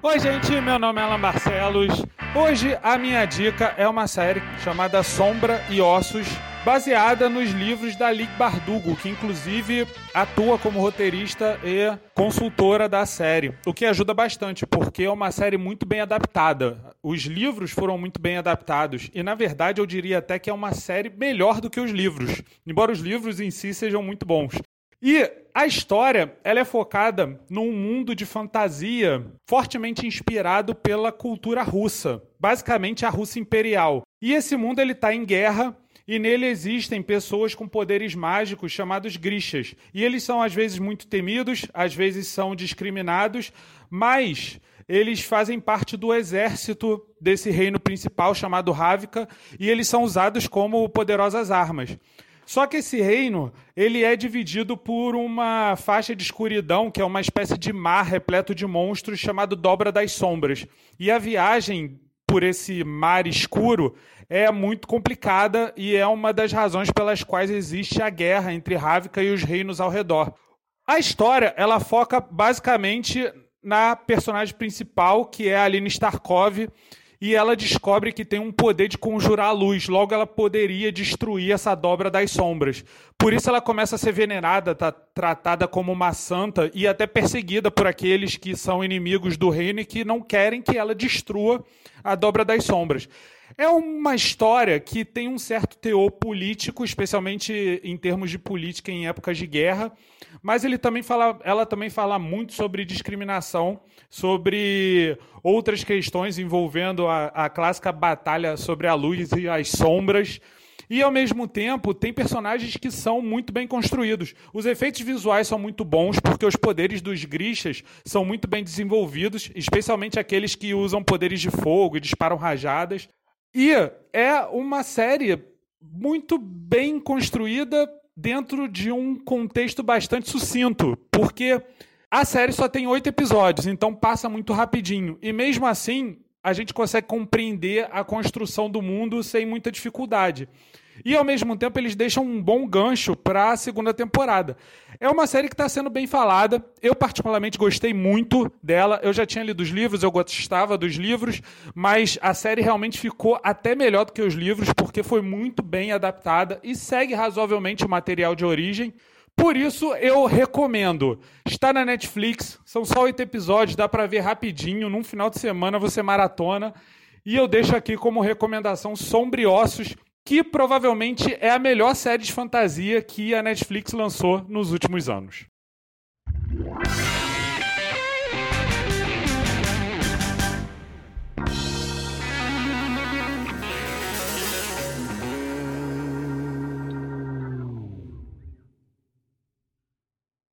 Oi, gente, meu nome é Alan Barcelos. Hoje a minha dica é uma série chamada Sombra e Ossos, baseada nos livros da Ligue Bardugo, que inclusive atua como roteirista e consultora da série, o que ajuda bastante, porque é uma série muito bem adaptada. Os livros foram muito bem adaptados e, na verdade, eu diria até que é uma série melhor do que os livros, embora os livros em si sejam muito bons. E a história ela é focada num mundo de fantasia fortemente inspirado pela cultura russa, basicamente a Rússia imperial. E esse mundo ele está em guerra e nele existem pessoas com poderes mágicos chamados grixas. E eles são às vezes muito temidos, às vezes são discriminados, mas eles fazem parte do exército desse reino principal chamado Ravika e eles são usados como poderosas armas. Só que esse reino, ele é dividido por uma faixa de escuridão, que é uma espécie de mar repleto de monstros chamado Dobra das Sombras. E a viagem por esse mar escuro é muito complicada e é uma das razões pelas quais existe a guerra entre Ravka e os reinos ao redor. A história, ela foca basicamente na personagem principal, que é a Aline Starkov, e ela descobre que tem um poder de conjurar a luz. Logo, ela poderia destruir essa dobra das sombras. Por isso, ela começa a ser venerada, tá, tratada como uma santa e até perseguida por aqueles que são inimigos do reino e que não querem que ela destrua a dobra das sombras. É uma história que tem um certo teor político, especialmente em termos de política em épocas de guerra, mas ele também fala, ela também fala muito sobre discriminação, sobre outras questões envolvendo a, a clássica batalha sobre a luz e as sombras. E ao mesmo tempo, tem personagens que são muito bem construídos. Os efeitos visuais são muito bons, porque os poderes dos grixas são muito bem desenvolvidos, especialmente aqueles que usam poderes de fogo e disparam rajadas. E é uma série muito bem construída dentro de um contexto bastante sucinto, porque a série só tem oito episódios, então passa muito rapidinho. E mesmo assim, a gente consegue compreender a construção do mundo sem muita dificuldade. E ao mesmo tempo eles deixam um bom gancho para a segunda temporada. É uma série que está sendo bem falada. Eu, particularmente, gostei muito dela. Eu já tinha lido os livros, eu gostava dos livros, mas a série realmente ficou até melhor do que os livros, porque foi muito bem adaptada e segue razoavelmente o material de origem. Por isso, eu recomendo. Está na Netflix, são só oito episódios, dá para ver rapidinho. Num final de semana você maratona. E eu deixo aqui como recomendação Sombriossos que provavelmente é a melhor série de fantasia que a Netflix lançou nos últimos anos.